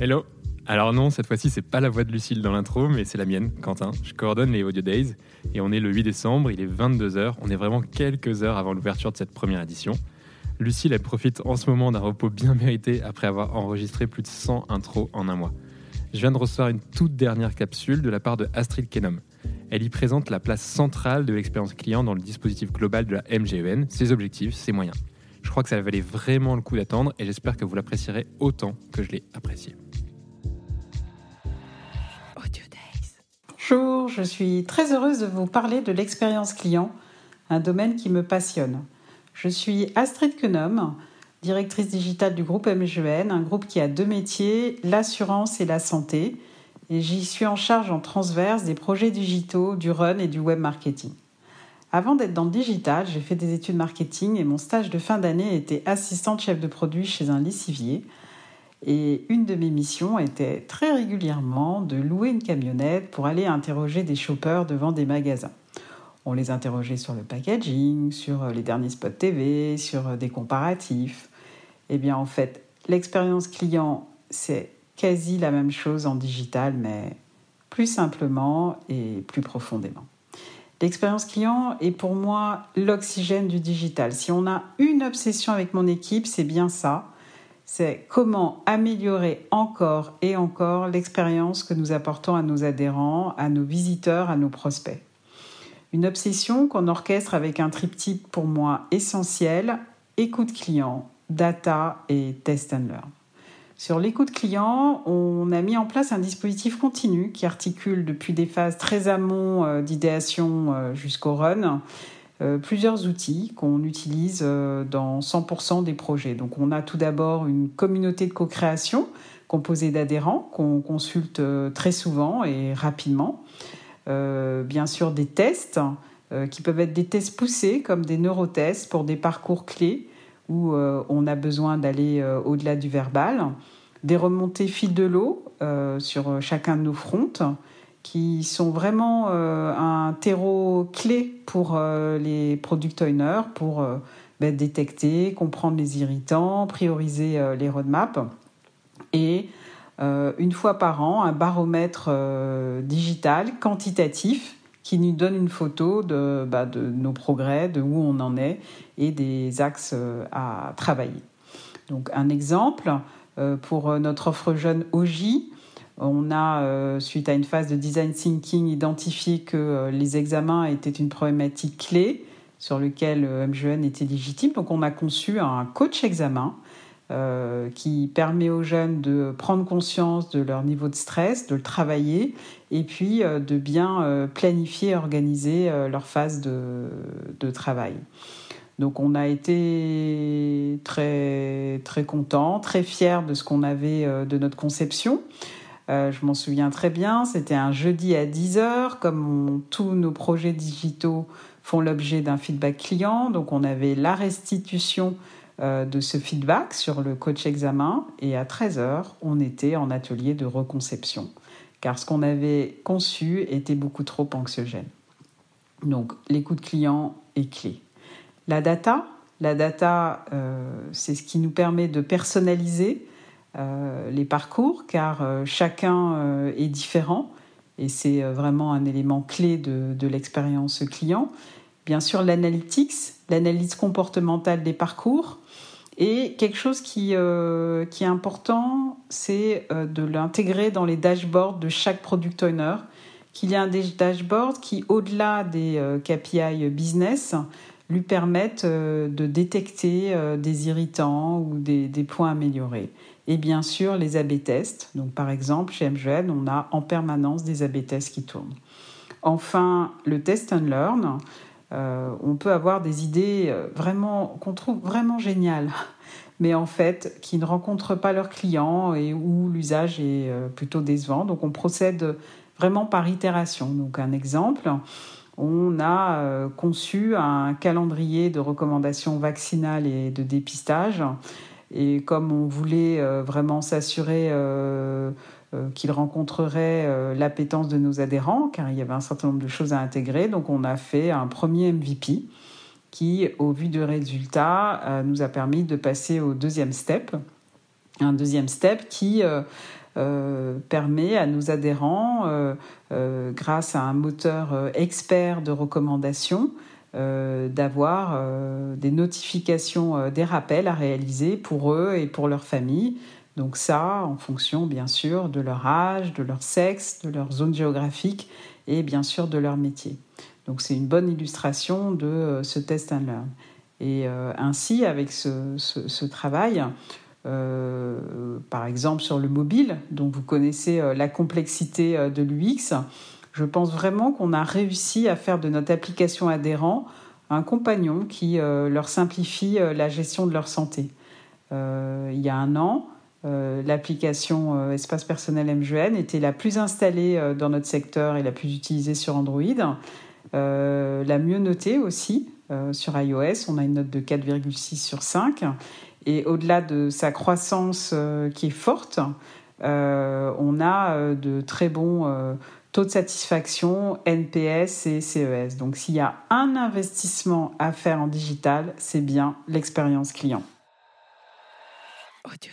Hello Alors non, cette fois-ci, c'est pas la voix de Lucille dans l'intro, mais c'est la mienne, Quentin. Je coordonne les Audio Days et on est le 8 décembre, il est 22h. On est vraiment quelques heures avant l'ouverture de cette première édition. Lucille, elle profite en ce moment d'un repos bien mérité après avoir enregistré plus de 100 intros en un mois. Je viens de recevoir une toute dernière capsule de la part de Astrid Kenom. Elle y présente la place centrale de l'expérience client dans le dispositif global de la MGEN, ses objectifs, ses moyens. Je crois que ça valait vraiment le coup d'attendre et j'espère que vous l'apprécierez autant que je l'ai apprécié. Bonjour, je suis très heureuse de vous parler de l'expérience client, un domaine qui me passionne. Je suis Astrid Kenom, directrice digitale du groupe MGN, un groupe qui a deux métiers, l'assurance et la santé, et j'y suis en charge en transverse des projets digitaux, du run et du web marketing. Avant d'être dans le digital, j'ai fait des études marketing et mon stage de fin d'année était assistante chef de produit chez un lessivier. Et une de mes missions était très régulièrement de louer une camionnette pour aller interroger des shoppers devant des magasins. On les interrogeait sur le packaging, sur les derniers spots TV, sur des comparatifs. Eh bien, en fait, l'expérience client, c'est quasi la même chose en digital, mais plus simplement et plus profondément. L'expérience client est pour moi l'oxygène du digital. Si on a une obsession avec mon équipe, c'est bien ça. C'est comment améliorer encore et encore l'expérience que nous apportons à nos adhérents, à nos visiteurs, à nos prospects. Une obsession qu'on orchestre avec un triptyque pour moi essentiel, écoute client, data et test and learn. Sur l'écoute client, on a mis en place un dispositif continu qui articule depuis des phases très amont euh, d'idéation euh, jusqu'au run plusieurs outils qu'on utilise dans 100% des projets. Donc on a tout d'abord une communauté de co-création composée d'adhérents qu'on consulte très souvent et rapidement. bien sûr des tests qui peuvent être des tests poussés comme des neurotests pour des parcours clés où on a besoin d'aller au-delà du verbal des remontées fil de l'eau euh, sur chacun de nos fronts qui sont vraiment euh, un terreau clé pour euh, les product owners pour ben, détecter, comprendre les irritants, prioriser les roadmaps et une fois par an un baromètre digital quantitatif qui nous donne une photo de, bah, de nos progrès, de où on en est et des axes à travailler. Donc un exemple, euh, pour euh, notre offre jeune OJ, on a, euh, suite à une phase de design thinking, identifié que les examens étaient une problématique clé sur lequel MGN était légitime. Donc on a conçu un coach examen qui permet aux jeunes de prendre conscience de leur niveau de stress, de le travailler et puis de bien planifier et organiser leur phase de, de travail. Donc on a été très très content, très fier de ce qu'on avait euh, de notre conception. Euh, je m'en souviens très bien, c'était un jeudi à 10h, comme tous nos projets digitaux font l'objet d'un feedback client. Donc on avait la restitution euh, de ce feedback sur le coach examen et à 13h, on était en atelier de reconception, car ce qu'on avait conçu était beaucoup trop anxiogène. Donc l'écoute client est clé. La data, la data, euh, c'est ce qui nous permet de personnaliser les parcours, car euh, chacun est différent et c'est vraiment un élément clé de, l'expérience client. Bien sûr, l'analytics, l'analyse comportementale des parcours. Et quelque chose qui, qui est important, c'est de l'intégrer dans les dashboards de chaque product owner, qu'il y a un dashboard qui, au-delà des KPI business, lui permettent euh, de détecter euh, des irritants ou des, points améliorés. Et bien sûr, les AB tests. Donc, par exemple, chez MGN, on a en permanence des AB tests qui tournent. Enfin, le test and learn. Euh, on peut avoir des idées vraiment qu'on trouve vraiment géniales, mais en fait qui ne rencontrent pas leurs clients et où l'usage est plutôt décevant. Donc, on procède vraiment par itération. Donc, un exemple on a euh, conçu un calendrier de recommandations vaccinales et de dépistage. Et comme on voulait euh, vraiment s'assurer euh, qu'il rencontrerait l'appétence de nos adhérents, car il y avait un certain nombre de choses à intégrer, donc on a fait un premier MVP qui, au vu de résultats, nous a permis de passer au deuxième step. Un deuxième step qui permet à nos adhérents, grâce à un moteur expert de recommandation, d'avoir des notifications, des rappels à réaliser pour eux et pour leur famille. Donc ça, en fonction bien sûr de leur âge, de leur sexe, de leur zone géographique et bien sûr de leur métier. Donc c'est une bonne illustration de euh, ce test and learn. Et euh, ainsi, avec ce, travail, euh, par exemple sur le mobile, dont vous connaissez la complexité de l'UX, je pense vraiment qu'on a réussi à faire de notre application adhérent un compagnon qui leur simplifie la gestion de leur santé. il y a un an, l'application Espace personnel MGN était la plus installée dans notre secteur et la plus utilisée sur Android. Euh, la mieux notée aussi euh, sur iOS, on a une note de 4,6 sur 5. Et au-delà de sa croissance euh, qui est forte, on a de très bons taux de satisfaction, NPS et CES. Donc s'il y a un investissement à faire en digital, c'est bien l'expérience client. Audio